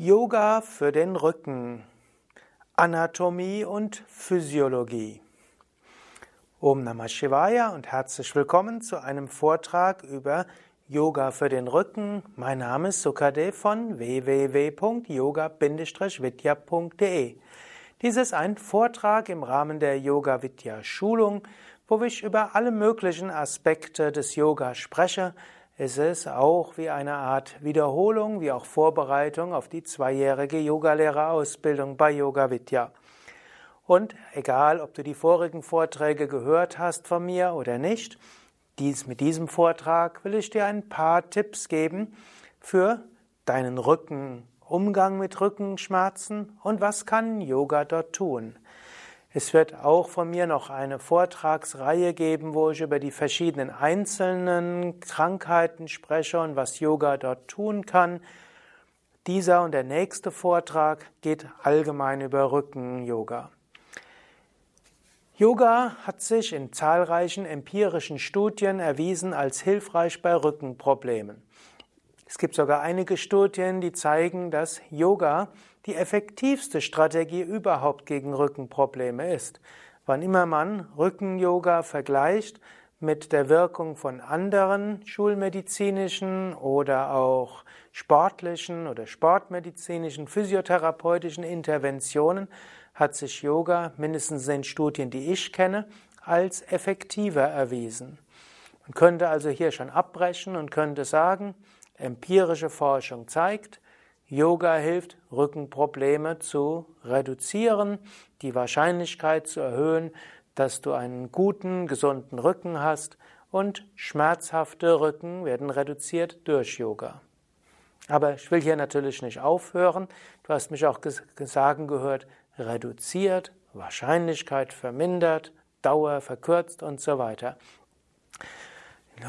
Yoga für den Rücken. Anatomie und Physiologie. Om Namah Shivaya und herzlich willkommen zu einem Vortrag über Yoga für den Rücken. Mein Name ist Sukadev von www.yoga-vidya.de. Dies ist ein Vortrag im Rahmen der Yoga Vidya Schulung, wo ich über alle möglichen Aspekte des Yoga spreche, es ist auch wie eine Art Wiederholung, wie auch Vorbereitung auf die zweijährige Yogalehrerausbildung bei Yoga Vidya. Und egal, ob du die vorigen Vorträge gehört hast von mir oder nicht, dies, mit diesem Vortrag will ich dir ein paar Tipps geben für deinen Rücken, Umgang mit Rückenschmerzen und was kann Yoga dort tun. Es wird auch von mir noch eine Vortragsreihe geben, wo ich über die verschiedenen einzelnen Krankheiten spreche und was Yoga dort tun kann. Dieser und der nächste Vortrag geht allgemein über Rücken-Yoga. Yoga hat sich in zahlreichen empirischen Studien erwiesen als hilfreich bei Rückenproblemen. Es gibt sogar einige Studien, die zeigen, dass Yoga die effektivste Strategie überhaupt gegen Rückenprobleme ist. Wann immer man Rücken-Yoga vergleicht mit der Wirkung von anderen schulmedizinischen oder auch sportlichen oder sportmedizinischen, physiotherapeutischen Interventionen, hat sich Yoga, mindestens in Studien, die ich kenne, als effektiver erwiesen. Man könnte also hier schon abbrechen und könnte sagen, empirische Forschung zeigt, Yoga hilft, Rückenprobleme zu reduzieren, die Wahrscheinlichkeit zu erhöhen, dass du einen guten, gesunden Rücken hast und schmerzhafte Rücken werden reduziert durch Yoga. Aber ich will hier natürlich nicht aufhören. Du hast mich auch sagen gehört, reduziert, Wahrscheinlichkeit vermindert, Dauer verkürzt und so weiter.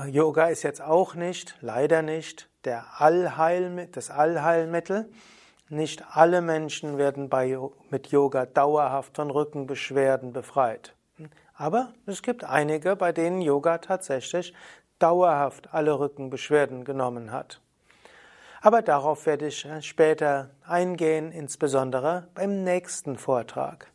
Yoga ist jetzt auch nicht, leider nicht, der Allheil, das Allheilmittel. Nicht alle Menschen werden bei, mit Yoga dauerhaft von Rückenbeschwerden befreit. Aber es gibt einige, bei denen Yoga tatsächlich dauerhaft alle Rückenbeschwerden genommen hat. Aber darauf werde ich später eingehen, insbesondere beim nächsten Vortrag.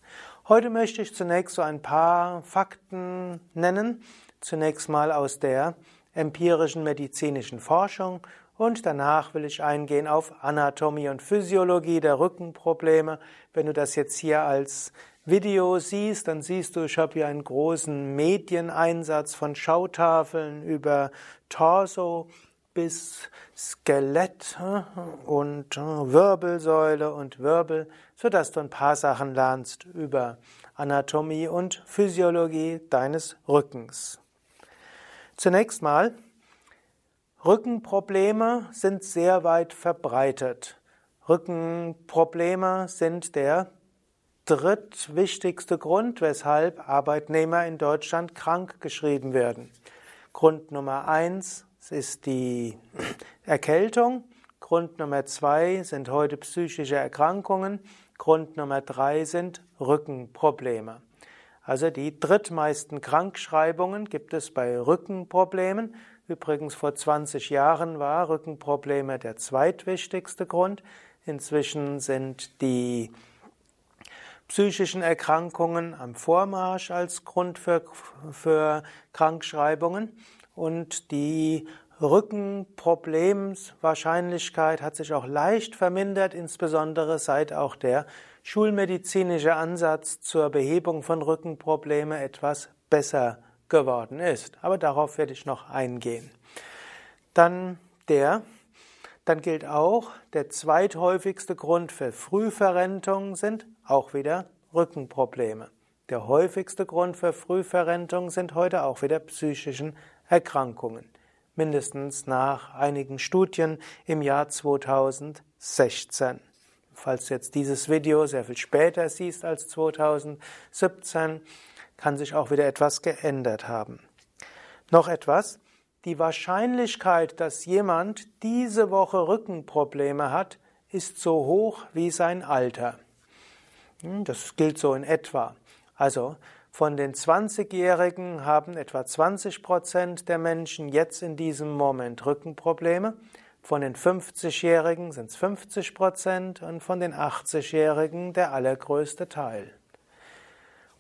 Heute möchte ich zunächst so ein paar Fakten nennen. Zunächst mal aus der empirischen medizinischen Forschung und danach will ich eingehen auf Anatomie und Physiologie der Rückenprobleme. Wenn du das jetzt hier als Video siehst, dann siehst du, ich habe hier einen großen Medieneinsatz von Schautafeln über Torso bis Skelett und Wirbelsäule und Wirbel, sodass du ein paar Sachen lernst über Anatomie und Physiologie deines Rückens. Zunächst mal Rückenprobleme sind sehr weit verbreitet. Rückenprobleme sind der drittwichtigste Grund, weshalb Arbeitnehmer in Deutschland krank geschrieben werden. Grund Nummer eins ist die Erkältung. Grund Nummer zwei sind heute psychische Erkrankungen. Grund Nummer drei sind Rückenprobleme. Also die drittmeisten Krankschreibungen gibt es bei Rückenproblemen. Übrigens vor 20 Jahren war Rückenprobleme der zweitwichtigste Grund. Inzwischen sind die psychischen Erkrankungen am Vormarsch als Grund für, für Krankschreibungen und die Rückenproblemswahrscheinlichkeit hat sich auch leicht vermindert, insbesondere seit auch der schulmedizinische Ansatz zur Behebung von Rückenproblemen etwas besser geworden ist. Aber darauf werde ich noch eingehen. Dann der, dann gilt auch, der zweithäufigste Grund für Frühverrentung sind auch wieder Rückenprobleme. Der häufigste Grund für Frühverrentung sind heute auch wieder psychischen Erkrankungen. Mindestens nach einigen Studien im Jahr 2016. Falls du jetzt dieses Video sehr viel später siehst als 2017, kann sich auch wieder etwas geändert haben. Noch etwas. Die Wahrscheinlichkeit, dass jemand diese Woche Rückenprobleme hat, ist so hoch wie sein Alter. Hm, das gilt so in etwa. Also von den 20-Jährigen haben etwa 20 Prozent der Menschen jetzt in diesem Moment Rückenprobleme. Von den 50-Jährigen sind es 50 Prozent und von den 80-Jährigen der allergrößte Teil.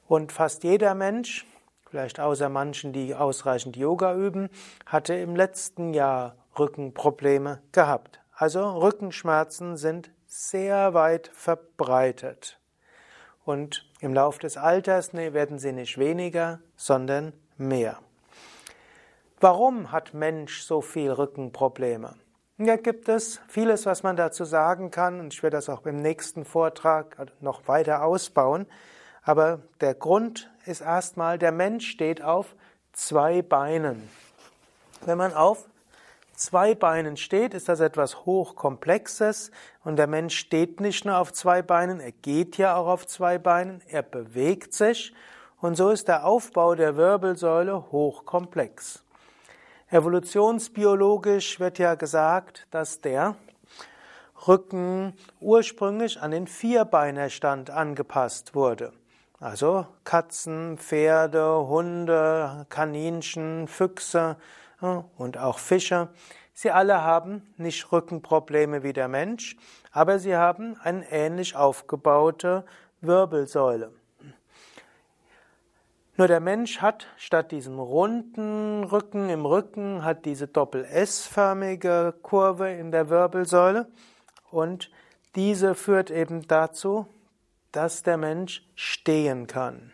Und fast jeder Mensch, vielleicht außer manchen, die ausreichend Yoga üben, hatte im letzten Jahr Rückenprobleme gehabt. Also Rückenschmerzen sind sehr weit verbreitet. Und im Laufe des Alters werden sie nicht weniger, sondern mehr. Warum hat Mensch so viel Rückenprobleme? Ja, gibt es vieles, was man dazu sagen kann, und ich werde das auch im nächsten Vortrag noch weiter ausbauen. Aber der Grund ist erstmal, der Mensch steht auf zwei Beinen. Wenn man auf zwei Beinen steht, ist das etwas Hochkomplexes und der Mensch steht nicht nur auf zwei Beinen, er geht ja auch auf zwei Beinen, er bewegt sich und so ist der Aufbau der Wirbelsäule hochkomplex. Evolutionsbiologisch wird ja gesagt, dass der Rücken ursprünglich an den Vierbeinerstand angepasst wurde. Also Katzen, Pferde, Hunde, Kaninchen, Füchse und auch Fische. Sie alle haben nicht Rückenprobleme wie der Mensch, aber sie haben eine ähnlich aufgebaute Wirbelsäule. Nur der Mensch hat statt diesem runden Rücken im Rücken, hat diese Doppel-S-förmige Kurve in der Wirbelsäule und diese führt eben dazu, dass der Mensch stehen kann.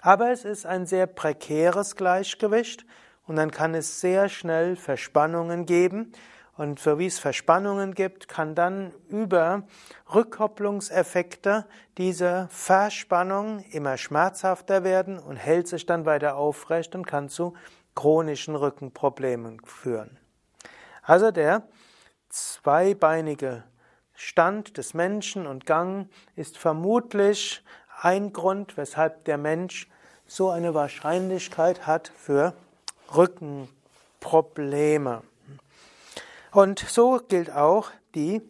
Aber es ist ein sehr prekäres Gleichgewicht und dann kann es sehr schnell Verspannungen geben. Und so wie es Verspannungen gibt, kann dann über Rückkopplungseffekte diese Verspannung immer schmerzhafter werden und hält sich dann weiter aufrecht und kann zu chronischen Rückenproblemen führen. Also der zweibeinige Stand des Menschen und Gang ist vermutlich ein Grund, weshalb der Mensch so eine Wahrscheinlichkeit hat für Rückenprobleme. Und so gilt auch, die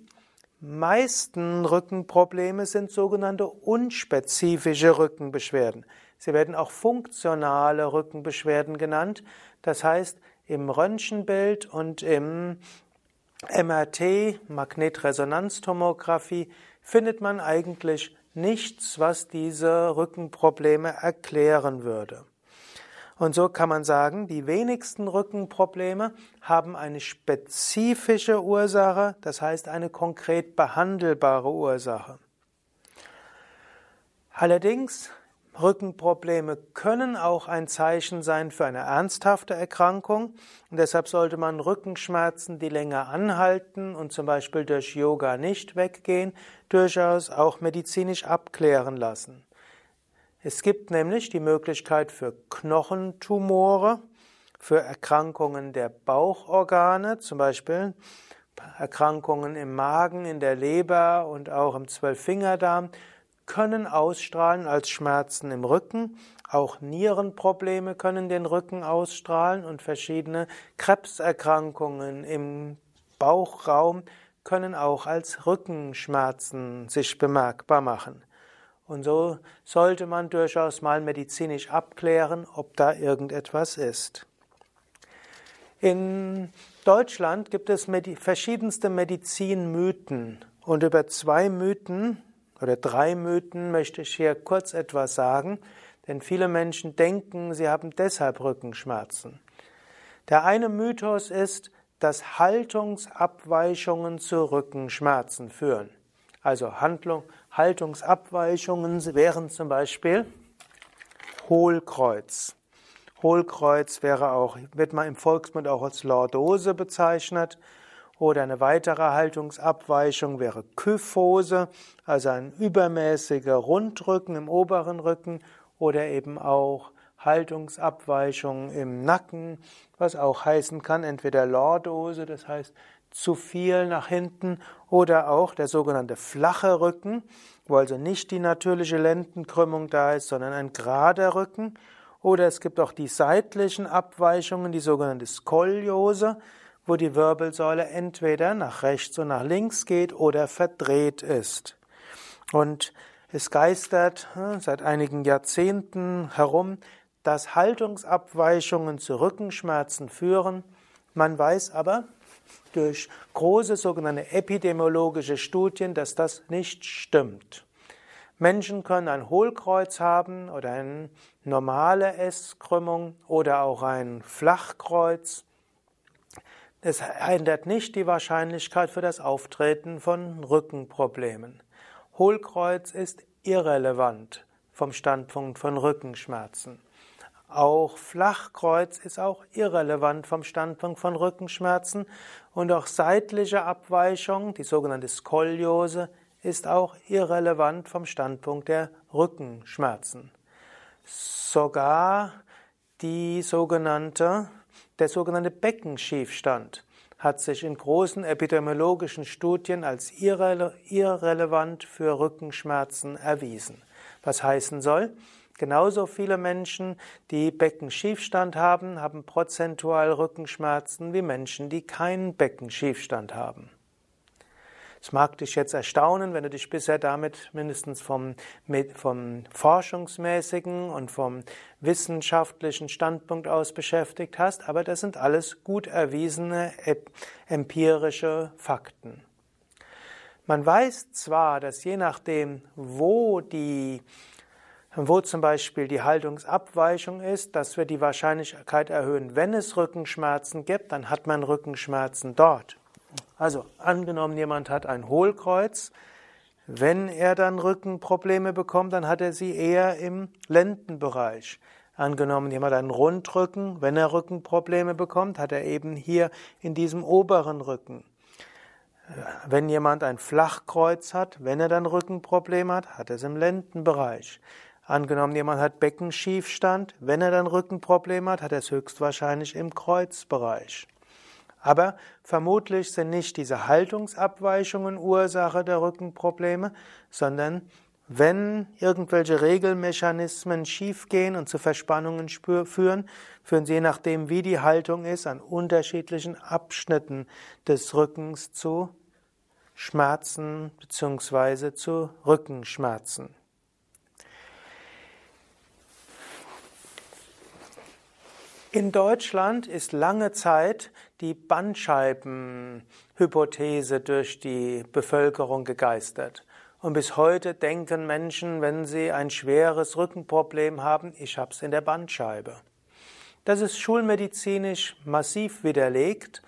meisten Rückenprobleme sind sogenannte unspezifische Rückenbeschwerden. Sie werden auch funktionale Rückenbeschwerden genannt. Das heißt, im Röntgenbild und im MRT, Magnetresonanztomographie, findet man eigentlich nichts, was diese Rückenprobleme erklären würde. Und so kann man sagen, die wenigsten Rückenprobleme haben eine spezifische Ursache, das heißt eine konkret behandelbare Ursache. Allerdings Rückenprobleme können auch ein Zeichen sein für eine ernsthafte Erkrankung und deshalb sollte man Rückenschmerzen, die länger anhalten und zum Beispiel durch Yoga nicht weggehen, durchaus auch medizinisch abklären lassen. Es gibt nämlich die Möglichkeit für Knochentumore, für Erkrankungen der Bauchorgane, zum Beispiel Erkrankungen im Magen, in der Leber und auch im Zwölffingerdarm, können ausstrahlen als Schmerzen im Rücken. Auch Nierenprobleme können den Rücken ausstrahlen und verschiedene Krebserkrankungen im Bauchraum können auch als Rückenschmerzen sich bemerkbar machen. Und so sollte man durchaus mal medizinisch abklären, ob da irgendetwas ist. In Deutschland gibt es verschiedenste Medizinmythen und über zwei Mythen oder drei Mythen möchte ich hier kurz etwas sagen, denn viele Menschen denken, sie haben deshalb Rückenschmerzen. Der eine Mythos ist, dass Haltungsabweichungen zu Rückenschmerzen führen. Also Handlung, Haltungsabweichungen wären zum Beispiel Hohlkreuz. Hohlkreuz wäre auch, wird man im Volksmund auch als Lordose bezeichnet. Oder eine weitere Haltungsabweichung wäre Kyphose, also ein übermäßiger Rundrücken im oberen Rücken oder eben auch Haltungsabweichungen im Nacken, was auch heißen kann, entweder Lordose, das heißt zu viel nach hinten, oder auch der sogenannte flache Rücken, wo also nicht die natürliche Lendenkrümmung da ist, sondern ein gerader Rücken. Oder es gibt auch die seitlichen Abweichungen, die sogenannte Skoliose, wo die Wirbelsäule entweder nach rechts und nach links geht oder verdreht ist. Und es geistert hm, seit einigen Jahrzehnten herum, dass Haltungsabweichungen zu Rückenschmerzen führen. Man weiß aber, durch große sogenannte epidemiologische Studien, dass das nicht stimmt. Menschen können ein Hohlkreuz haben oder eine normale S-Krümmung oder auch ein Flachkreuz. Es ändert nicht die Wahrscheinlichkeit für das Auftreten von Rückenproblemen. Hohlkreuz ist irrelevant vom Standpunkt von Rückenschmerzen. Auch Flachkreuz ist auch irrelevant vom Standpunkt von Rückenschmerzen und auch seitliche Abweichung, die sogenannte Skoliose, ist auch irrelevant vom Standpunkt der Rückenschmerzen. Sogar die sogenannte, der sogenannte Beckenschiefstand hat sich in großen epidemiologischen Studien als irrele irrelevant für Rückenschmerzen erwiesen. Was heißen soll, Genauso viele Menschen, die Beckenschiefstand haben, haben prozentual Rückenschmerzen wie Menschen, die keinen Beckenschiefstand haben. Es mag dich jetzt erstaunen, wenn du dich bisher damit mindestens vom, vom forschungsmäßigen und vom wissenschaftlichen Standpunkt aus beschäftigt hast, aber das sind alles gut erwiesene empirische Fakten. Man weiß zwar, dass je nachdem, wo die wo zum Beispiel die Haltungsabweichung ist, dass wir die Wahrscheinlichkeit erhöhen, wenn es Rückenschmerzen gibt, dann hat man Rückenschmerzen dort. Also angenommen, jemand hat ein Hohlkreuz, wenn er dann Rückenprobleme bekommt, dann hat er sie eher im Lendenbereich. Angenommen, jemand hat einen Rundrücken, wenn er Rückenprobleme bekommt, hat er eben hier in diesem oberen Rücken. Wenn jemand ein Flachkreuz hat, wenn er dann Rückenprobleme hat, hat er es im Lendenbereich. Angenommen, jemand hat Beckenschiefstand, wenn er dann Rückenprobleme hat, hat er es höchstwahrscheinlich im Kreuzbereich. Aber vermutlich sind nicht diese Haltungsabweichungen Ursache der Rückenprobleme, sondern wenn irgendwelche Regelmechanismen schiefgehen und zu Verspannungen führen, führen sie je nachdem, wie die Haltung ist, an unterschiedlichen Abschnitten des Rückens zu Schmerzen bzw. zu Rückenschmerzen. In Deutschland ist lange Zeit die Bandscheibenhypothese durch die Bevölkerung gegeistert. Und bis heute denken Menschen, wenn sie ein schweres Rückenproblem haben, ich hab's in der Bandscheibe. Das ist schulmedizinisch massiv widerlegt.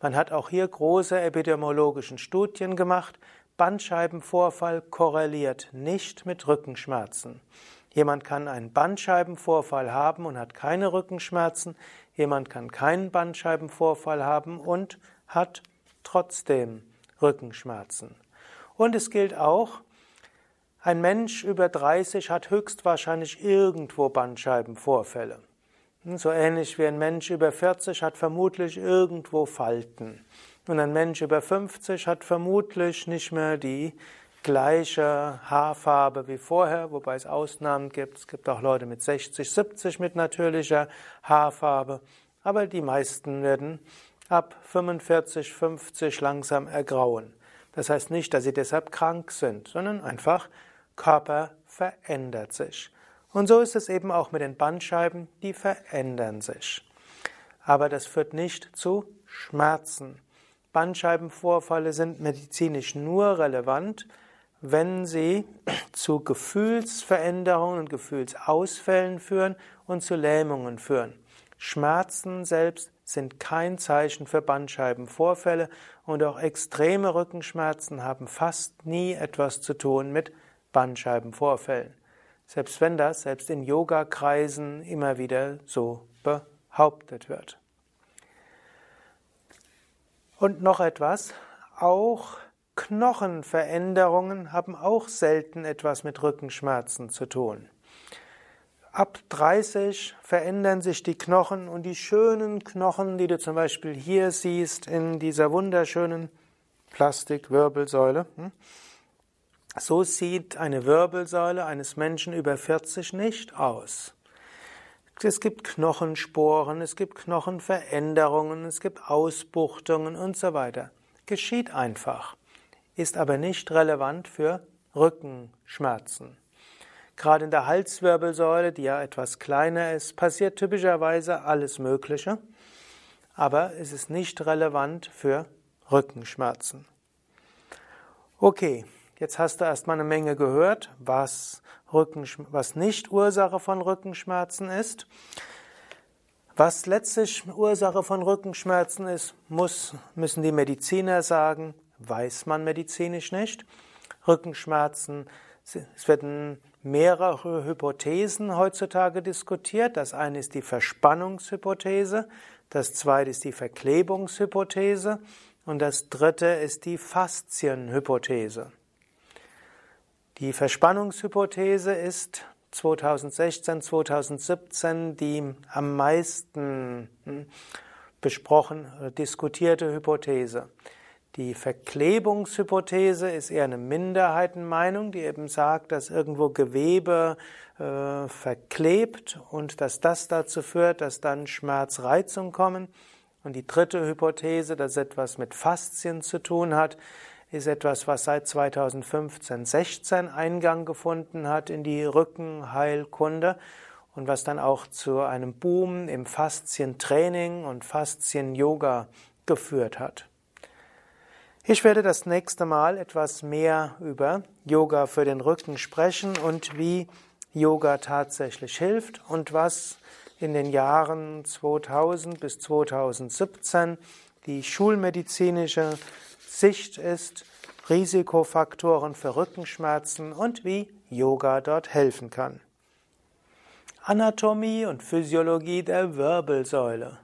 Man hat auch hier große epidemiologischen Studien gemacht. Bandscheibenvorfall korreliert nicht mit Rückenschmerzen. Jemand kann einen Bandscheibenvorfall haben und hat keine Rückenschmerzen. Jemand kann keinen Bandscheibenvorfall haben und hat trotzdem Rückenschmerzen. Und es gilt auch, ein Mensch über 30 hat höchstwahrscheinlich irgendwo Bandscheibenvorfälle. So ähnlich wie ein Mensch über 40 hat vermutlich irgendwo Falten. Und ein Mensch über 50 hat vermutlich nicht mehr die gleiche Haarfarbe wie vorher, wobei es Ausnahmen gibt. Es gibt auch Leute mit 60, 70 mit natürlicher Haarfarbe, aber die meisten werden ab 45, 50 langsam ergrauen. Das heißt nicht, dass sie deshalb krank sind, sondern einfach Körper verändert sich. Und so ist es eben auch mit den Bandscheiben, die verändern sich. Aber das führt nicht zu Schmerzen. Bandscheibenvorfälle sind medizinisch nur relevant, wenn sie zu Gefühlsveränderungen und Gefühlsausfällen führen und zu Lähmungen führen. Schmerzen selbst sind kein Zeichen für Bandscheibenvorfälle und auch extreme Rückenschmerzen haben fast nie etwas zu tun mit Bandscheibenvorfällen. Selbst wenn das selbst in Yogakreisen immer wieder so behauptet wird. Und noch etwas, auch Knochenveränderungen haben auch selten etwas mit Rückenschmerzen zu tun. Ab 30 verändern sich die Knochen und die schönen Knochen, die du zum Beispiel hier siehst in dieser wunderschönen Plastikwirbelsäule. Hm? So sieht eine Wirbelsäule eines Menschen über 40 nicht aus. Es gibt Knochensporen, es gibt Knochenveränderungen, es gibt Ausbuchtungen und so weiter. Geschieht einfach ist aber nicht relevant für Rückenschmerzen. Gerade in der Halswirbelsäule, die ja etwas kleiner ist, passiert typischerweise alles Mögliche. aber es ist nicht relevant für Rückenschmerzen. Okay, jetzt hast du erstmal eine Menge gehört, was, was nicht Ursache von Rückenschmerzen ist. Was letztlich Ursache von Rückenschmerzen ist, muss, müssen die Mediziner sagen, weiß man medizinisch nicht. Rückenschmerzen, es werden mehrere Hypothesen heutzutage diskutiert. Das eine ist die Verspannungshypothese, das zweite ist die Verklebungshypothese und das dritte ist die Faszienhypothese. Die Verspannungshypothese ist 2016, 2017 die am meisten hm, besprochen, diskutierte Hypothese. Die Verklebungshypothese ist eher eine Minderheitenmeinung, die eben sagt, dass irgendwo Gewebe äh, verklebt und dass das dazu führt, dass dann Schmerzreizungen kommen. Und die dritte Hypothese, dass etwas mit Faszien zu tun hat, ist etwas, was seit 2015, 16 Eingang gefunden hat in die Rückenheilkunde und was dann auch zu einem Boom im Faszientraining und Faszien-Yoga geführt hat. Ich werde das nächste Mal etwas mehr über Yoga für den Rücken sprechen und wie Yoga tatsächlich hilft und was in den Jahren 2000 bis 2017 die schulmedizinische Sicht ist, Risikofaktoren für Rückenschmerzen und wie Yoga dort helfen kann. Anatomie und Physiologie der Wirbelsäule.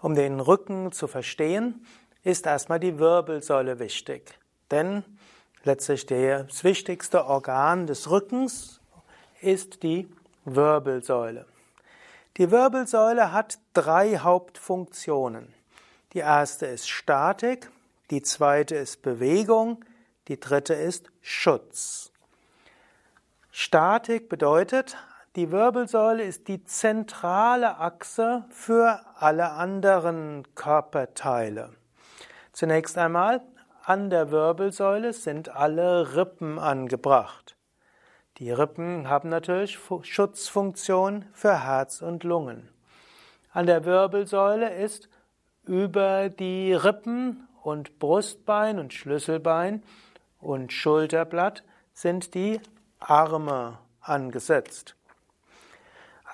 Um den Rücken zu verstehen, ist erstmal die Wirbelsäule wichtig. Denn letztlich das wichtigste Organ des Rückens ist die Wirbelsäule. Die Wirbelsäule hat drei Hauptfunktionen. Die erste ist Statik, die zweite ist Bewegung, die dritte ist Schutz. Statik bedeutet, die Wirbelsäule ist die zentrale Achse für alle anderen Körperteile. Zunächst einmal, an der Wirbelsäule sind alle Rippen angebracht. Die Rippen haben natürlich Schutzfunktion für Herz und Lungen. An der Wirbelsäule ist über die Rippen und Brustbein und Schlüsselbein und Schulterblatt sind die Arme angesetzt.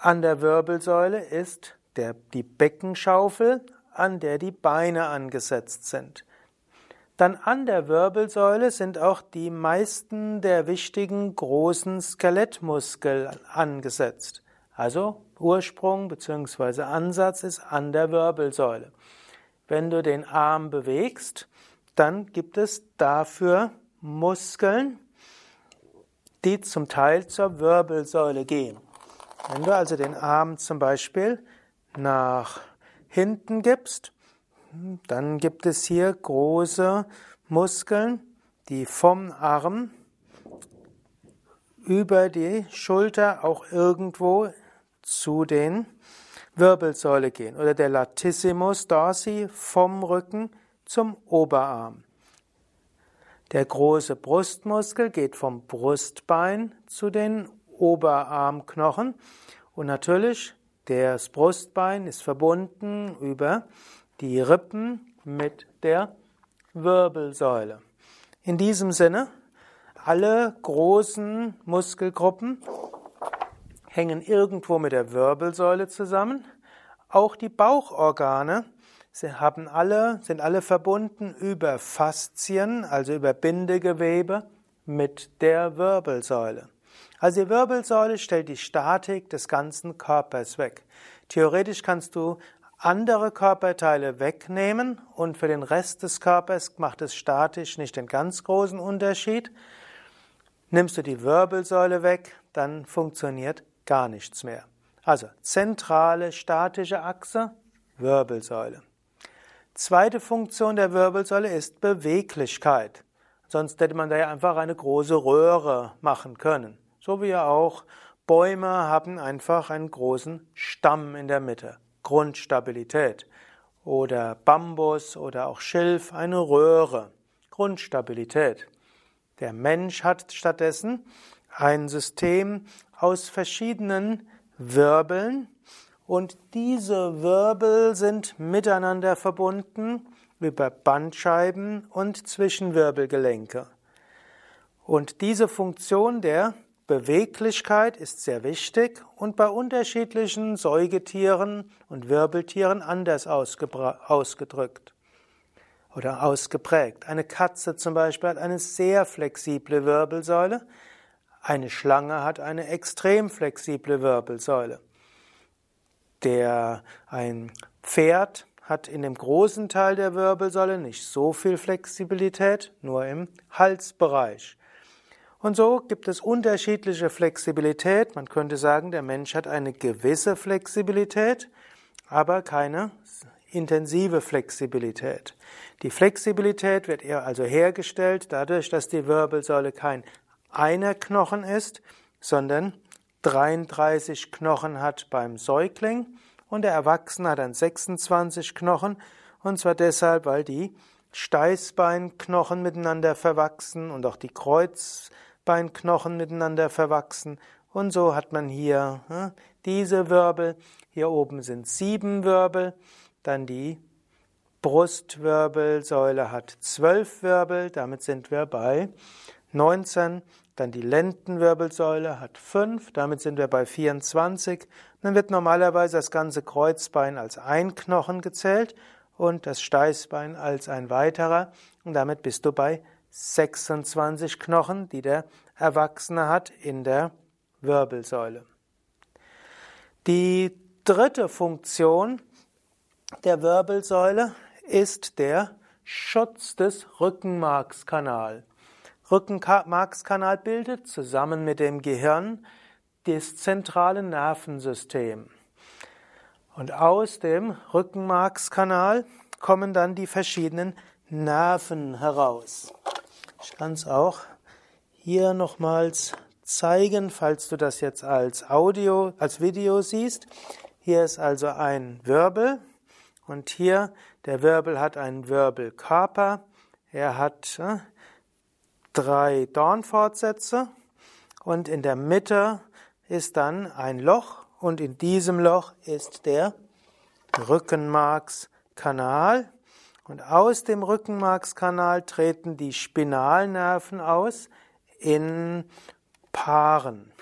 An der Wirbelsäule ist der, die Beckenschaufel an der die Beine angesetzt sind. Dann an der Wirbelsäule sind auch die meisten der wichtigen großen Skelettmuskeln angesetzt. Also Ursprung bzw. Ansatz ist an der Wirbelsäule. Wenn du den Arm bewegst, dann gibt es dafür Muskeln, die zum Teil zur Wirbelsäule gehen. Wenn du also den Arm zum Beispiel nach hinten gibst, dann gibt es hier große Muskeln, die vom Arm über die Schulter auch irgendwo zu den Wirbelsäule gehen oder der Latissimus dorsi vom Rücken zum Oberarm. Der große Brustmuskel geht vom Brustbein zu den Oberarmknochen und natürlich das Brustbein ist verbunden über die Rippen mit der Wirbelsäule. In diesem Sinne, alle großen Muskelgruppen hängen irgendwo mit der Wirbelsäule zusammen. Auch die Bauchorgane haben alle, sind alle verbunden über Faszien, also über Bindegewebe mit der Wirbelsäule. Also die Wirbelsäule stellt die Statik des ganzen Körpers weg. Theoretisch kannst du andere Körperteile wegnehmen und für den Rest des Körpers macht es statisch nicht den ganz großen Unterschied. Nimmst du die Wirbelsäule weg, dann funktioniert gar nichts mehr. Also zentrale statische Achse, Wirbelsäule. Zweite Funktion der Wirbelsäule ist Beweglichkeit. Sonst hätte man da ja einfach eine große Röhre machen können. So wie auch Bäume haben einfach einen großen Stamm in der Mitte, Grundstabilität. Oder Bambus oder auch Schilf, eine Röhre, Grundstabilität. Der Mensch hat stattdessen ein System aus verschiedenen Wirbeln Und diese Wirbel sind miteinander verbunden über Bandscheiben und Zwischenwirbelgelenke. Und diese Funktion der Beweglichkeit ist sehr wichtig und bei unterschiedlichen Säugetieren und Wirbeltieren anders ausgedrückt oder ausgeprägt. Eine Katze zum Beispiel hat eine sehr flexible Wirbelsäule, eine Schlange hat eine extrem flexible Wirbelsäule. Der, ein Pferd hat in dem großen Teil der Wirbelsäule nicht so viel Flexibilität, nur im Halsbereich. Und so gibt es unterschiedliche Flexibilität. Man könnte sagen, der Mensch hat eine gewisse Flexibilität, aber keine intensive Flexibilität. Die Flexibilität wird eher also hergestellt dadurch, dass die Wirbelsäule kein einer Knochen ist, sondern 33 Knochen hat beim Säugling und der Erwachsene hat dann 26 Knochen und zwar deshalb, weil die Steißbeinknochen miteinander verwachsen und auch die Kreuzbeinknochen miteinander verwachsen und so hat man hier hm, diese Wirbel, hier oben sind sieben Wirbel, dann die Brustwirbelsäule hat zwölf Wirbel, damit sind wir bei 19. Dann die Lendenwirbelsäule hat 5, damit sind wir bei 24. Dann wird normalerweise das ganze Kreuzbein als ein Knochen gezählt und das Steißbein als ein weiterer. Und damit bist du bei 26 Knochen, die der Erwachsene hat in der Wirbelsäule. Die dritte Funktion der Wirbelsäule ist der Schutz des Rückenmarkskanals. Rückenmarkskanal bildet zusammen mit dem Gehirn das zentrale Nervensystem. Und aus dem Rückenmarkskanal kommen dann die verschiedenen Nerven heraus. Ich kann es auch hier nochmals zeigen, falls du das jetzt als Audio, als Video siehst. Hier ist also ein Wirbel und hier der Wirbel hat einen Wirbelkörper. Er hat äh, drei Dornfortsätze und in der Mitte ist dann ein Loch und in diesem Loch ist der Rückenmarkskanal und aus dem Rückenmarkskanal treten die Spinalnerven aus in Paaren.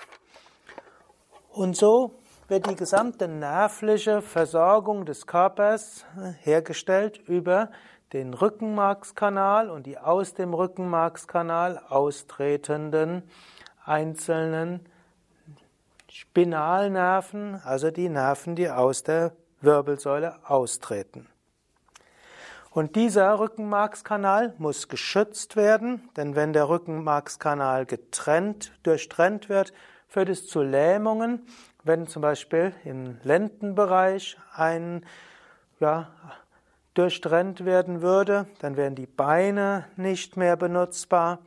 Und so wird die gesamte nervliche Versorgung des Körpers hergestellt über den Rückenmarkskanal und die aus dem Rückenmarkskanal austretenden einzelnen Spinalnerven, also die Nerven, die aus der Wirbelsäule austreten. Und dieser Rückenmarkskanal muss geschützt werden, denn wenn der Rückenmarkskanal getrennt, durchtrennt wird, führt es zu Lähmungen. Wenn zum Beispiel im Lendenbereich ein ja, durchtrennt werden würde, dann wären die Beine nicht mehr benutzbar.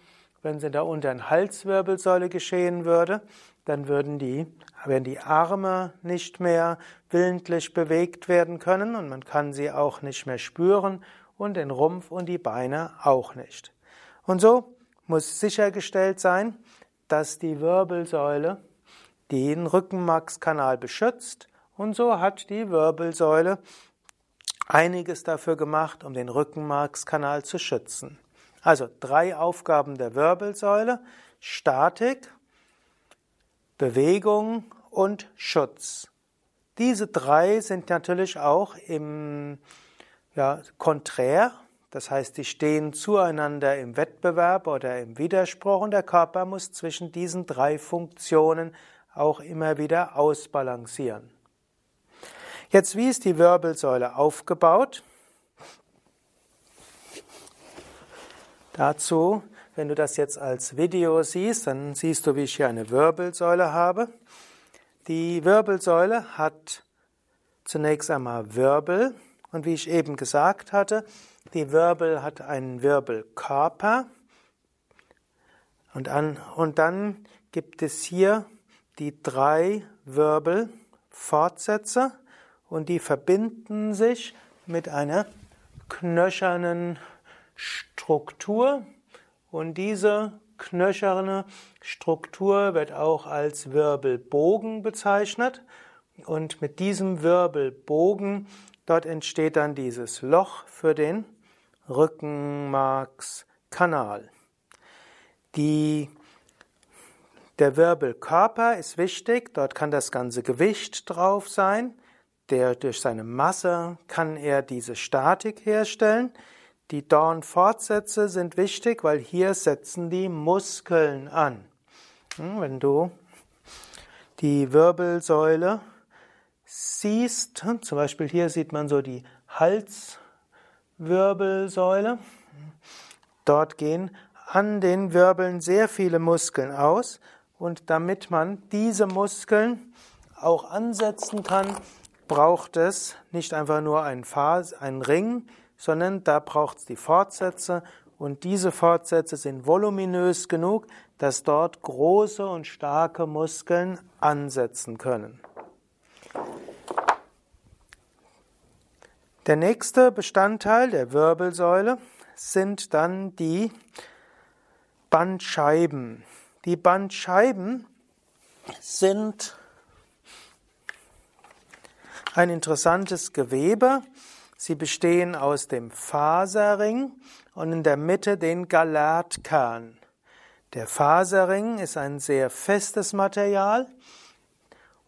Wenn es in der unteren Halswirbelsäule geschehen würde, dann würden die, werden die Arme nicht mehr willentlich bewegt werden können und man kann sie auch nicht mehr spüren und den Rumpf und die Beine auch nicht. Und so muss sichergestellt sein, dass die Wirbelsäule den Rückenmarkskanal beschützt und so hat die Wirbelsäule einiges dafür gemacht, um den Rückenmarkskanal zu schützen. Also drei Aufgaben der Wirbelsäule, Statik, Bewegung und Schutz. Diese drei sind natürlich auch im ja, Konträr, das heißt, die stehen zueinander im Wettbewerb oder im Widerspruch und der Körper muss zwischen diesen drei Funktionen auch immer wieder ausbalancieren. Jetzt, wie ist die Wirbelsäule aufgebaut? Dazu, wenn du das jetzt als Video siehst, dann siehst du, wie ich hier eine Wirbelsäule habe. Die Wirbelsäule hat zunächst einmal Wirbel und wie ich eben gesagt hatte, die Wirbel hat einen Wirbelkörper. Und, an, und dann gibt es hier die drei Wirbelfortsätze und die verbinden sich mit einer knöchernen Struktur. Und diese knöcherne Struktur wird auch als Wirbelbogen bezeichnet. Und mit diesem Wirbelbogen, dort entsteht dann dieses Loch für den Rückenmarkskanal. Die, der Wirbelkörper ist wichtig, dort kann das ganze Gewicht drauf sein. Der, durch seine Masse kann er diese Statik herstellen. Die Dornfortsätze sind wichtig, weil hier setzen die Muskeln an. Hm, wenn du die Wirbelsäule siehst, zum Beispiel hier sieht man so die Halswirbelsäule, dort gehen an den Wirbeln sehr viele Muskeln aus. Und damit man diese Muskeln auch ansetzen kann, braucht es nicht einfach nur einen, Phase, einen Ring, sondern da braucht es die Fortsätze. Und diese Fortsätze sind voluminös genug, dass dort große und starke Muskeln ansetzen können. Der nächste Bestandteil der Wirbelsäule sind dann die Bandscheiben. Die Bandscheiben sind ein interessantes Gewebe. Sie bestehen aus dem Faserring und in der Mitte den Galatkern. Der Faserring ist ein sehr festes Material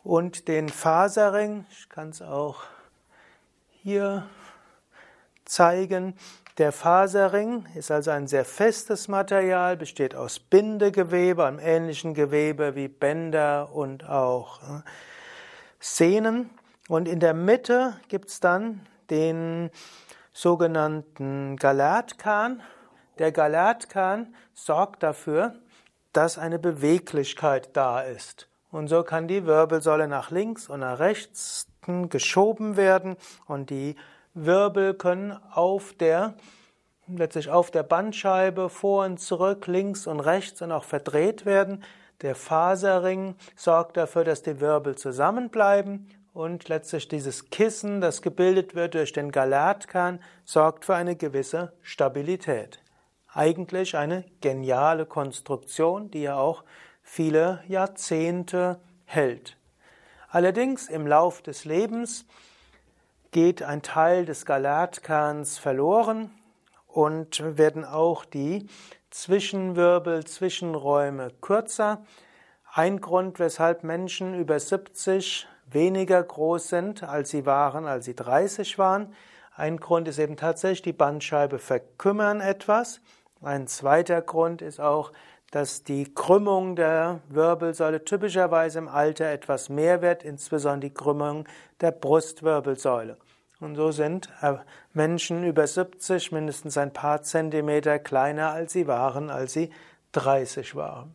und den Faserring, ich kann es auch hier zeigen, der Faserring ist also ein sehr festes Material, besteht aus Bindegewebe, einem ähnlichen Gewebe wie Bänder und auch äh, Sehnen. Und in der Mitte gibt es dann den sogenannten Galatkan. Der Galatkan sorgt dafür, dass eine Beweglichkeit da ist. Und so kann die Wirbelsäule nach links und nach rechts geschoben werden und die Wirbel können auf der letztlich auf der Bandscheibe vor und zurück, links und rechts und auch verdreht werden. Der Faserring sorgt dafür, dass die Wirbel zusammenbleiben und letztlich dieses Kissen, das gebildet wird durch den Galatkan, sorgt für eine gewisse Stabilität. Eigentlich eine geniale Konstruktion, die ja auch viele Jahrzehnte hält. Allerdings im Lauf des Lebens geht ein Teil des Galatkans verloren und werden auch die Zwischenwirbel, Zwischenräume kürzer. Ein Grund, weshalb Menschen über 70 weniger groß sind, als sie waren, als sie 30 waren. Ein Grund ist eben tatsächlich, die Bandscheibe verkümmern etwas. Ein zweiter Grund ist auch, dass die Krümmung der Wirbelsäule typischerweise im Alter etwas mehr wird, insbesondere die Krümmung der Brustwirbelsäule. Und so sind äh, Menschen über 70 mindestens ein paar Zentimeter kleiner, als sie waren, als sie 30 waren.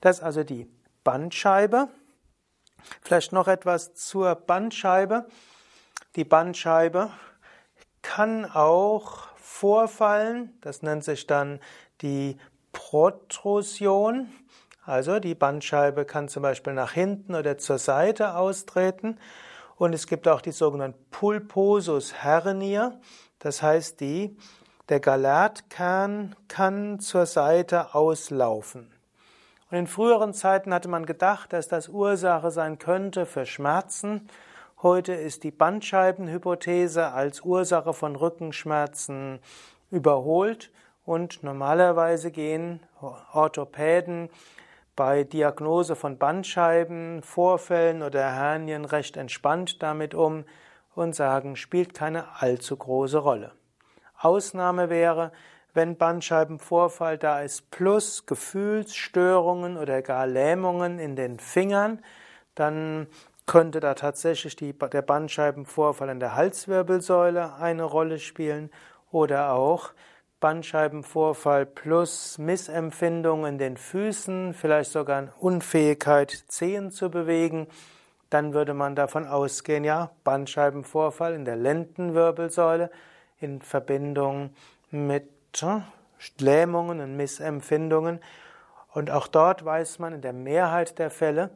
Das ist also die Bandscheibe. Vielleicht noch etwas zur Bandscheibe. Die Bandscheibe kann auch vorfallen, das nennt sich dann die Protrusion. Also die Bandscheibe kann zum Beispiel nach hinten oder zur Seite austreten. Und es gibt auch die sogenannte Pulposus hernia. Das heißt, die, der Galatkern kann zur Seite auslaufen. Und in früheren Zeiten hatte man gedacht, dass das Ursache sein könnte für Schmerzen. Heute ist die Bandscheibenhypothese als Ursache von Rückenschmerzen überholt und normalerweise gehen Orthopäden bei Diagnose von Bandscheiben, Vorfällen oder Hernien recht entspannt damit um und sagen, spielt keine allzu große Rolle. Ausnahme wäre, wenn Bandscheibenvorfall da ist, plus Gefühlsstörungen oder gar Lähmungen in den Fingern, dann könnte da tatsächlich die, der Bandscheibenvorfall in der Halswirbelsäule eine Rolle spielen oder auch Bandscheibenvorfall plus Missempfindungen in den Füßen, vielleicht sogar Unfähigkeit, Zehen zu bewegen, dann würde man davon ausgehen, ja, Bandscheibenvorfall in der Lendenwirbelsäule in Verbindung mit Lähmungen und Missempfindungen. Und auch dort weiß man, in der Mehrheit der Fälle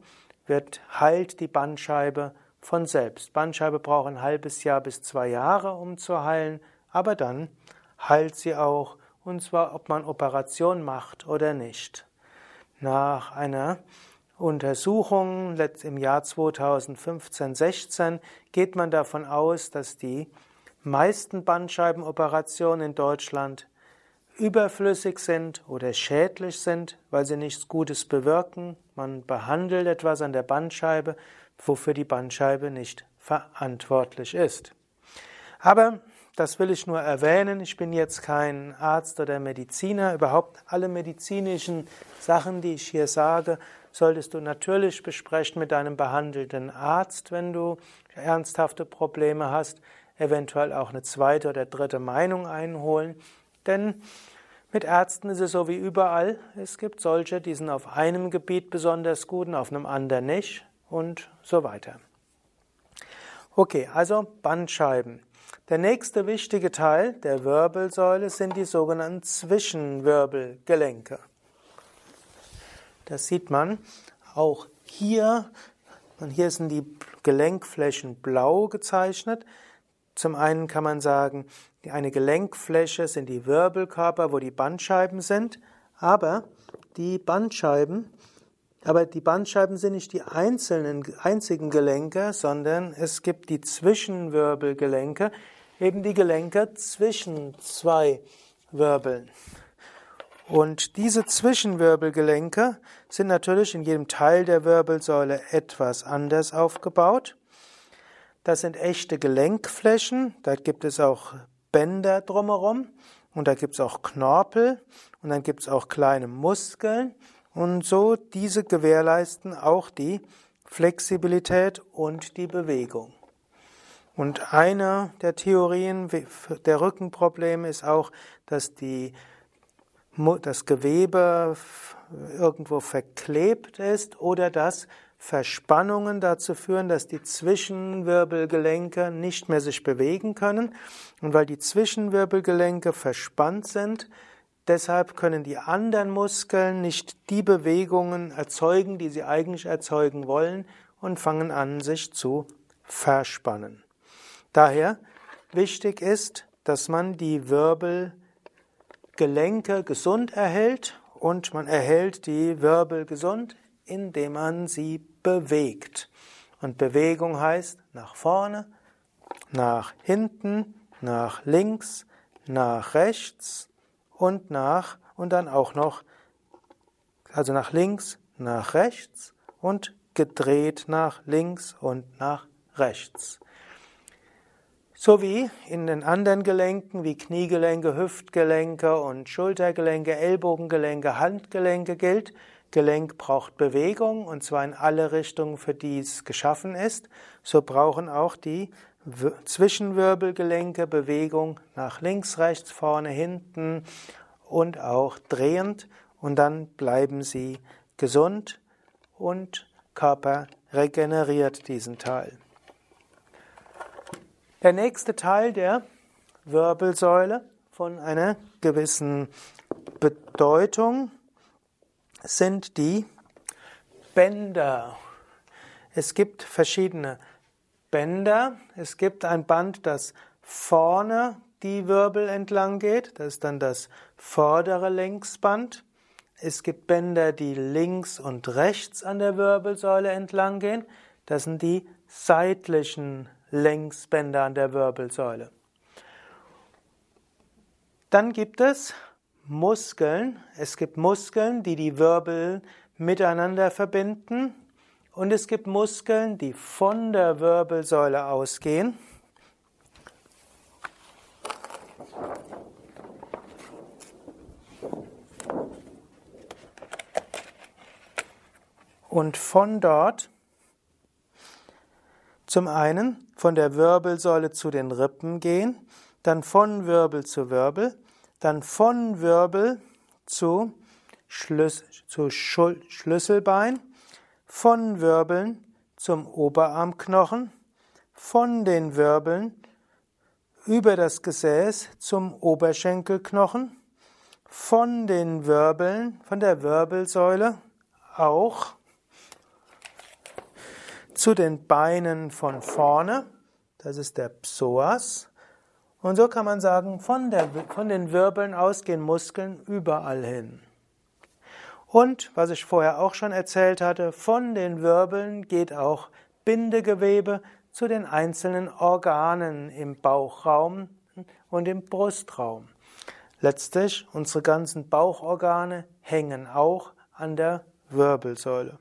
wird, heilt die Bandscheibe von selbst. Bandscheibe braucht ein halbes Jahr bis zwei Jahre, um zu heilen, aber dann heilt sie auch, und zwar ob man Operation macht oder nicht. Nach einer Untersuchungen im Jahr 2015-16 geht man davon aus, dass die meisten Bandscheibenoperationen in Deutschland überflüssig sind oder schädlich sind, weil sie nichts Gutes bewirken. Man behandelt etwas an der Bandscheibe, wofür die Bandscheibe nicht verantwortlich ist. Aber das will ich nur erwähnen. Ich bin jetzt kein Arzt oder Mediziner. Überhaupt alle medizinischen Sachen, die ich hier sage, solltest du natürlich besprechen mit deinem behandelnden Arzt, wenn du ernsthafte Probleme hast. Eventuell auch eine zweite oder dritte Meinung einholen. Denn mit Ärzten ist es so wie überall. Es gibt solche, die sind auf einem Gebiet besonders gut und auf einem anderen nicht und so weiter. Okay, also Bandscheiben. Der nächste wichtige Teil der Wirbelsäule sind die sogenannten Zwischenwirbelgelenke. Das sieht man auch hier. Und hier sind die Gelenkflächen blau gezeichnet. Zum einen kann man sagen, eine Gelenkfläche sind die Wirbelkörper, wo die Bandscheiben sind, aber die Bandscheiben aber die Bandscheiben sind nicht die einzelnen, einzigen Gelenke, sondern es gibt die Zwischenwirbelgelenke, eben die Gelenke zwischen zwei Wirbeln. Und diese Zwischenwirbelgelenke sind natürlich in jedem Teil der Wirbelsäule etwas anders aufgebaut. Das sind echte Gelenkflächen, da gibt es auch Bänder drumherum und da gibt es auch Knorpel und dann gibt es auch kleine Muskeln und so diese gewährleisten auch die Flexibilität und die Bewegung. Und eine der Theorien der Rückenprobleme ist auch, dass die, das Gewebe irgendwo verklebt ist oder dass Verspannungen dazu führen, dass die Zwischenwirbelgelenke nicht mehr sich bewegen können. Und weil die Zwischenwirbelgelenke verspannt sind, deshalb können die anderen Muskeln nicht die Bewegungen erzeugen, die sie eigentlich erzeugen wollen und fangen an, sich zu verspannen. Daher wichtig ist, dass man die Wirbelgelenke gesund erhält und man erhält die Wirbel gesund, indem man sie bewegt. Und Bewegung heißt nach vorne, nach hinten, nach links, nach rechts und nach und dann auch noch also nach links, nach rechts und gedreht nach links und nach rechts. So wie in den anderen Gelenken wie Kniegelenke, Hüftgelenke und Schultergelenke, Ellbogengelenke, Handgelenke gilt, Gelenk braucht Bewegung und zwar in alle Richtungen, für die es geschaffen ist. So brauchen auch die Zwischenwirbelgelenke Bewegung nach links, rechts, vorne, hinten und auch drehend und dann bleiben sie gesund und Körper regeneriert diesen Teil. Der nächste Teil der Wirbelsäule von einer gewissen Bedeutung sind die Bänder. Es gibt verschiedene Bänder. Es gibt ein Band, das vorne die Wirbel entlang geht. Das ist dann das vordere Längsband. Es gibt Bänder, die links und rechts an der Wirbelsäule entlang gehen. Das sind die seitlichen Längsbänder an der Wirbelsäule. Dann gibt es Muskeln. Es gibt Muskeln, die die Wirbel miteinander verbinden. Und es gibt Muskeln, die von der Wirbelsäule ausgehen. Und von dort zum einen von der Wirbelsäule zu den Rippen gehen, dann von Wirbel zu Wirbel, dann von Wirbel zu, Schlüs zu Schlüsselbein, von Wirbeln zum Oberarmknochen, von den Wirbeln über das Gesäß zum Oberschenkelknochen, von den Wirbeln, von der Wirbelsäule auch zu den Beinen von vorne, das ist der Psoas. Und so kann man sagen, von, der, von den Wirbeln aus gehen Muskeln überall hin. Und was ich vorher auch schon erzählt hatte, von den Wirbeln geht auch Bindegewebe zu den einzelnen Organen im Bauchraum und im Brustraum. Letztlich, unsere ganzen Bauchorgane hängen auch an der Wirbelsäule.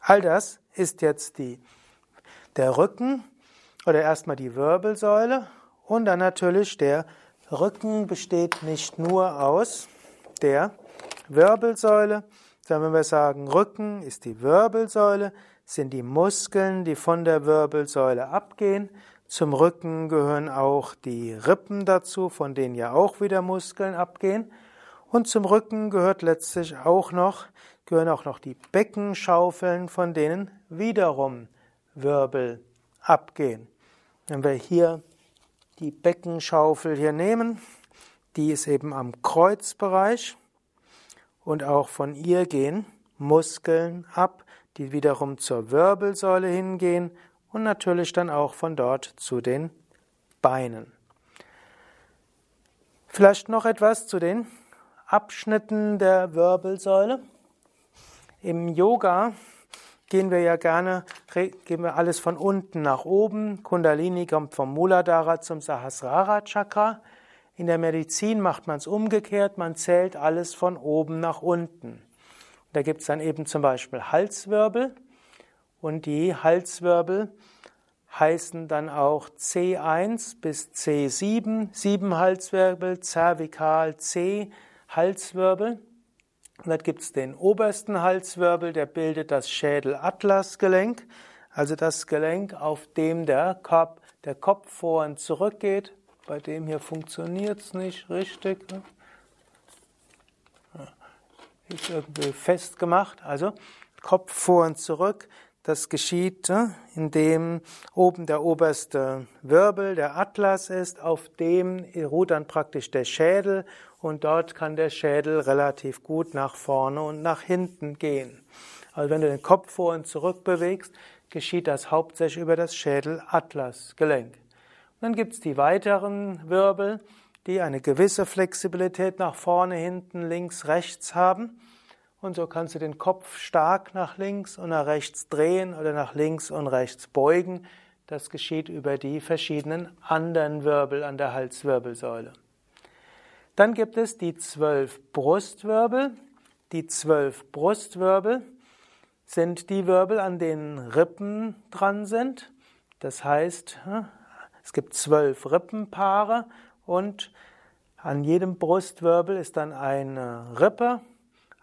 All das ist jetzt die, der Rücken oder erstmal die Wirbelsäule und dann natürlich der Rücken besteht nicht nur aus der Wirbelsäule, sondern wenn wir sagen, Rücken ist die Wirbelsäule, sind die Muskeln, die von der Wirbelsäule abgehen. Zum Rücken gehören auch die Rippen dazu, von denen ja auch wieder Muskeln abgehen. Und zum Rücken gehört letztlich auch noch, gehören auch noch die Beckenschaufeln, von denen wiederum Wirbel abgehen. Wenn wir hier die Beckenschaufel hier nehmen, die ist eben am Kreuzbereich und auch von ihr gehen Muskeln ab, die wiederum zur Wirbelsäule hingehen und natürlich dann auch von dort zu den Beinen. Vielleicht noch etwas zu den Abschnitten der Wirbelsäule. Im Yoga gehen wir ja gerne, gehen wir alles von unten nach oben. Kundalini kommt vom Muladhara zum Sahasrara Chakra. In der Medizin macht man es umgekehrt, man zählt alles von oben nach unten. Da gibt es dann eben zum Beispiel Halswirbel und die Halswirbel heißen dann auch C1 bis C7, sieben Halswirbel, Zervikal C Halswirbel. Und dann gibt es den obersten Halswirbel, der bildet das Schädel-Atlas-Gelenk, also das Gelenk, auf dem der Kopf, der Kopf vor und zurück geht. Bei dem hier funktioniert es nicht richtig. Ne? Ist irgendwie festgemacht. Also Kopf vor und zurück. Das geschieht, ne, indem oben der oberste Wirbel, der Atlas ist, auf dem ruht dann praktisch der Schädel und dort kann der Schädel relativ gut nach vorne und nach hinten gehen. Also wenn du den Kopf vor und zurück bewegst, geschieht das hauptsächlich über das Schädel-Atlas-Gelenk. Dann gibt es die weiteren Wirbel, die eine gewisse Flexibilität nach vorne, hinten, links, rechts haben. Und so kannst du den Kopf stark nach links und nach rechts drehen oder nach links und rechts beugen. Das geschieht über die verschiedenen anderen Wirbel an der Halswirbelsäule. Dann gibt es die zwölf Brustwirbel. Die zwölf Brustwirbel sind die Wirbel, an denen Rippen dran sind. Das heißt, es gibt zwölf Rippenpaare und an jedem Brustwirbel ist dann eine Rippe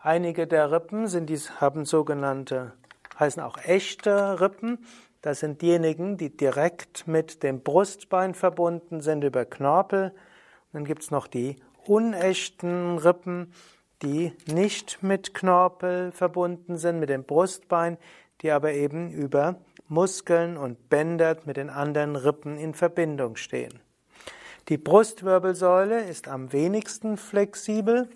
Einige der Rippen sind dies, haben sogenannte, heißen auch echte Rippen. Das sind diejenigen, die direkt mit dem Brustbein verbunden sind über Knorpel. Und dann gibt es noch die unechten Rippen, die nicht mit Knorpel verbunden sind, mit dem Brustbein, die aber eben über Muskeln und Bänder mit den anderen Rippen in Verbindung stehen. Die Brustwirbelsäule ist am wenigsten flexibel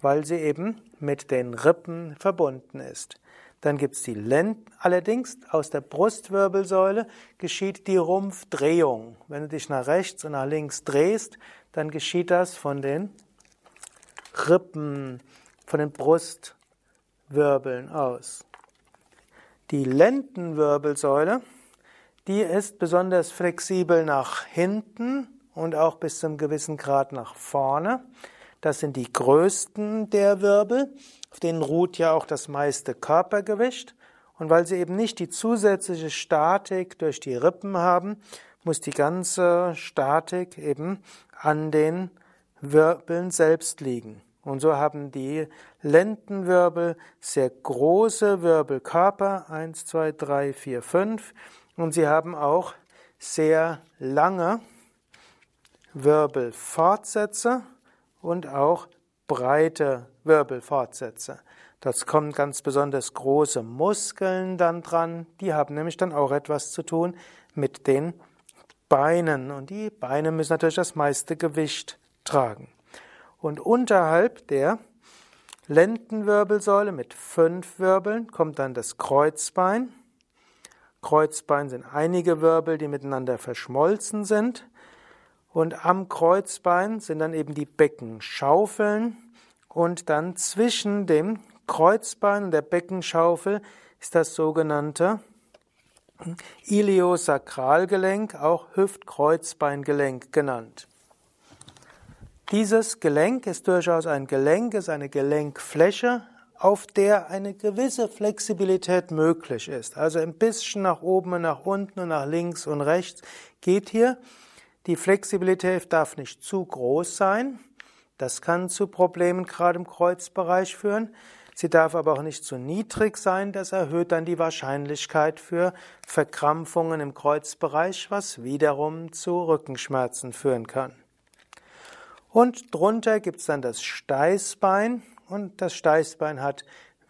weil sie eben mit den Rippen verbunden ist. Dann gibt es die Lenden. Allerdings aus der Brustwirbelsäule geschieht die Rumpfdrehung. Wenn du dich nach rechts und nach links drehst, dann geschieht das von den Rippen, von den Brustwirbeln aus. Die Lendenwirbelsäule, die ist besonders flexibel nach hinten und auch bis zu einem gewissen Grad nach vorne. Das sind die größten der Wirbel, auf denen ruht ja auch das meiste Körpergewicht. Und weil sie eben nicht die zusätzliche Statik durch die Rippen haben, muss die ganze Statik eben an den Wirbeln selbst liegen. Und so haben die Lendenwirbel sehr große Wirbelkörper, eins, zwei, drei, vier, fünf, und sie haben auch sehr lange Wirbelfortsätze und auch breite Wirbelfortsätze. Das kommen ganz besonders große Muskeln dann dran. Die haben nämlich dann auch etwas zu tun mit den Beinen. Und die Beine müssen natürlich das meiste Gewicht tragen. Und unterhalb der Lendenwirbelsäule mit fünf Wirbeln kommt dann das Kreuzbein. Kreuzbein sind einige Wirbel, die miteinander verschmolzen sind. Und am Kreuzbein sind dann eben die Beckenschaufeln und dann zwischen dem Hüftkreuzbein und der Beckenschaufel ist das sogenannte Iliosakralgelenk, auch Hüftkreuzbeingelenk genannt. Dieses Gelenk ist durchaus ein Gelenk, ist eine Gelenkfläche, auf der eine gewisse Flexibilität möglich ist. Also ein bisschen nach oben und nach unten und nach links und rechts geht hier. Die Flexibilität darf nicht zu groß sein. Das kann zu Problemen gerade im Kreuzbereich führen. Sie darf aber auch nicht zu niedrig sein. Das erhöht dann die Wahrscheinlichkeit für Verkrampfungen im Kreuzbereich, was wiederum zu Rückenschmerzen führen kann. Und drunter gibt es dann das Steißbein. Und das Steißbein hat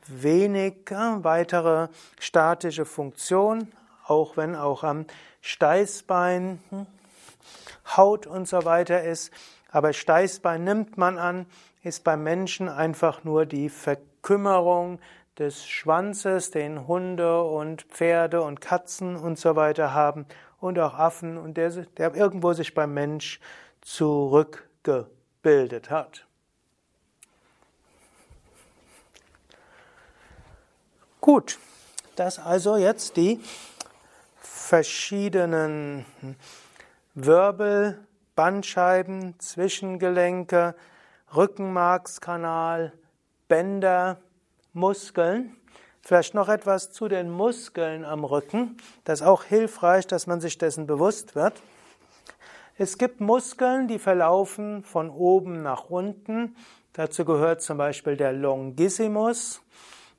wenig äh, weitere statische Funktion, auch wenn auch am Steißbein hm, Haut und so weiter ist. Aber Steißbein nimmt man an, ist beim Menschen einfach nur die Verkümmerung des Schwanzes, den Hunde und Pferde und Katzen und so weiter haben und auch Affen und der, der irgendwo sich beim Mensch zurückgebildet hat. Gut, das also jetzt die verschiedenen Wirbel, Bandscheiben, Zwischengelenke, Rückenmarkskanal, Bänder, Muskeln. Vielleicht noch etwas zu den Muskeln am Rücken. Das ist auch hilfreich, dass man sich dessen bewusst wird. Es gibt Muskeln, die verlaufen von oben nach unten. Dazu gehört zum Beispiel der Longissimus.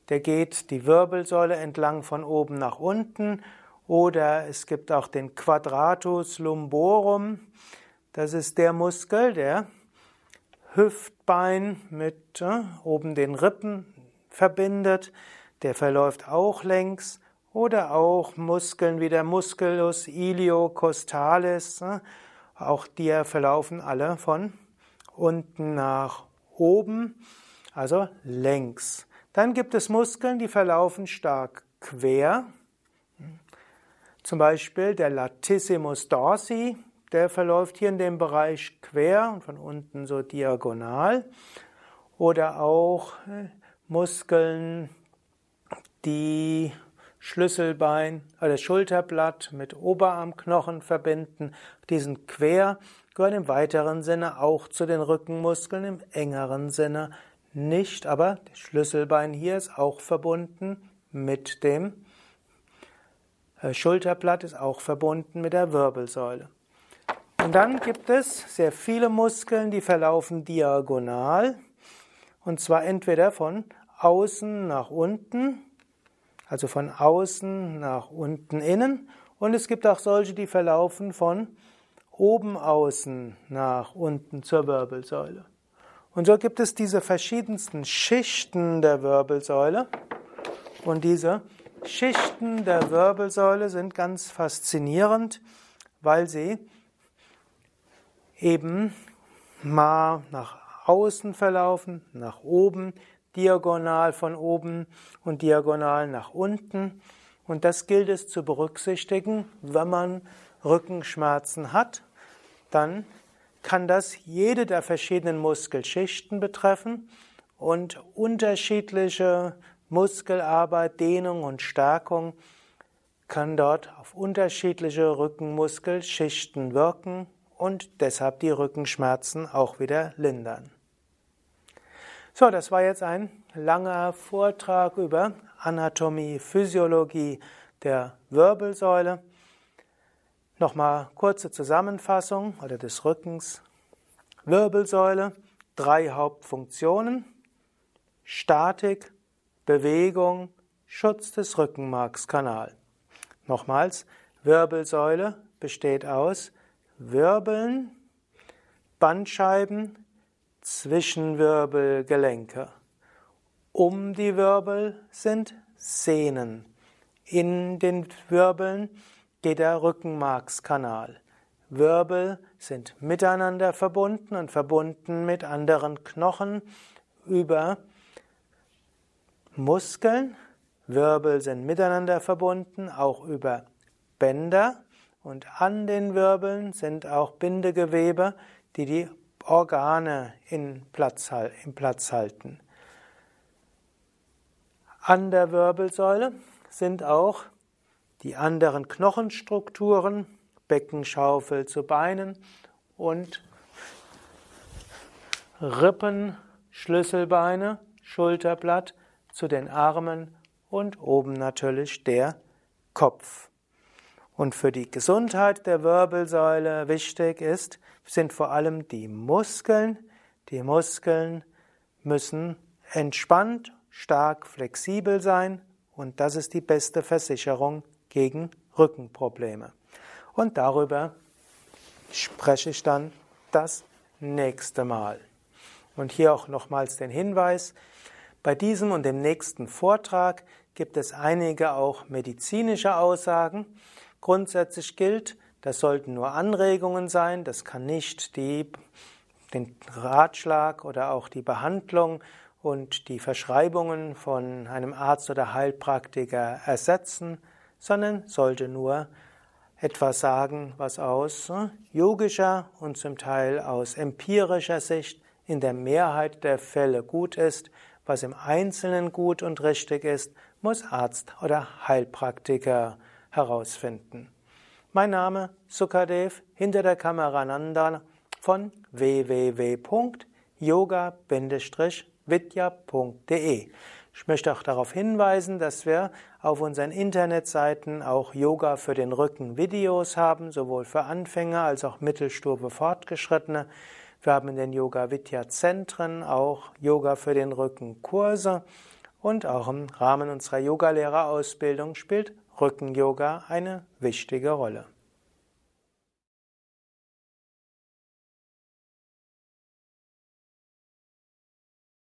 Der geht die Wirbelsäule entlang von oben nach unten. Oder es gibt auch den Quadratus lumborum. Das ist der Muskel, der Hüftbein mit äh, oben den Rippen verbindet. Der verläuft auch längs. Oder auch Muskeln wie der Musculus iliocostalis. Äh, auch die verlaufen alle von unten nach oben, also längs. Dann gibt es Muskeln, die verlaufen stark quer. Zum Beispiel der Latissimus dorsi, der verläuft hier in dem Bereich quer und von unten so diagonal. Oder auch äh, Muskeln, die Schlüsselbein oder Schulterblatt mit Oberarmknochen verbinden. Die sind quer, gehören im weiteren Sinne auch zu den Rückenmuskeln, im engeren Sinne nicht, aber das Schlüsselbein hier ist auch verbunden mit dem äh, Schulterblatt, ist auch verbunden mit der Wirbelsäule. Und dann gibt es sehr viele Muskeln, die verlaufen diagonal. Und zwar entweder von außen nach unten, also von außen nach unten innen. Und es gibt auch solche, die verlaufen von oben außen nach unten zur Wirbelsäule. Und so gibt es diese verschiedensten Schichten der Wirbelsäule. Und diese Schichten der Wirbelsäule sind ganz faszinierend, weil sie eben mal nach außen verlaufen, nach oben, diagonal von oben und diagonal nach unten. Und das gilt es zu berücksichtigen, wenn man Rückenschmerzen hat, dann kann das jede der verschiedenen Muskelschichten betreffen und unterschiedliche Muskelarbeit, Dehnung und Stärkung kann dort auf unterschiedliche Rückenmuskelschichten wirken und deshalb die Rückenschmerzen auch wieder lindern. So, das war jetzt ein langer Vortrag über Anatomie, Physiologie der Wirbelsäule. Nochmal kurze Zusammenfassung oder des Rückens. Wirbelsäule, drei Hauptfunktionen. Statik, Bewegung, Schutz des Rückenmarkskanal. Nochmals, Wirbelsäule besteht aus Wirbeln, Bandscheiben, Zwischenwirbelgelenke. Um die Wirbel sind Sehnen. In den Wirbeln geht der Rückenmarkskanal. Wirbel sind miteinander verbunden und verbunden mit anderen Knochen über Muskeln. Wirbel sind miteinander verbunden, auch über Bänder und an den Wirbeln sind auch Bindegewebe, die die Organe in Platz, im Platz halten. An der Wirbelsäule sind auch die anderen Knochenstrukturen, Beckenschaufel zu Beinen und Rippen, Schlüsselbeine, Schulterblatt zu den Armen und oben natürlich der Kopf. Und für die Gesundheit der Wirbelsäule wichtig ist, sind vor allem die Muskeln. Die Muskeln müssen entspannt, stark, flexibel sein und das ist die beste Versicherung gegen Rückenprobleme. Und darüber spreche ich dann das nächste Mal. Und hier auch nochmals den Hinweis, bei diesem und dem nächsten Vortrag gibt es einige auch medizinische Aussagen. Grundsätzlich gilt, das sollten nur Anregungen sein, das kann nicht die, den Ratschlag oder auch die Behandlung und die Verschreibungen von einem Arzt oder Heilpraktiker ersetzen, sondern sollte nur etwas sagen, was aus äh, yogischer und zum Teil aus empirischer Sicht in der Mehrheit der Fälle gut ist. Was im Einzelnen gut und richtig ist, muss Arzt oder Heilpraktiker herausfinden. Mein Name Sukadev, hinter der Kamera Nanda von www.yoga-vidya.de. Ich möchte auch darauf hinweisen, dass wir auf unseren Internetseiten auch Yoga für den Rücken Videos haben, sowohl für Anfänger als auch Mittelstufe Fortgeschrittene. Wir haben in den Yoga Vidya Zentren auch Yoga für den Rücken Kurse und auch im Rahmen unserer Yogalehrerausbildung spielt Rücken-Yoga eine wichtige Rolle.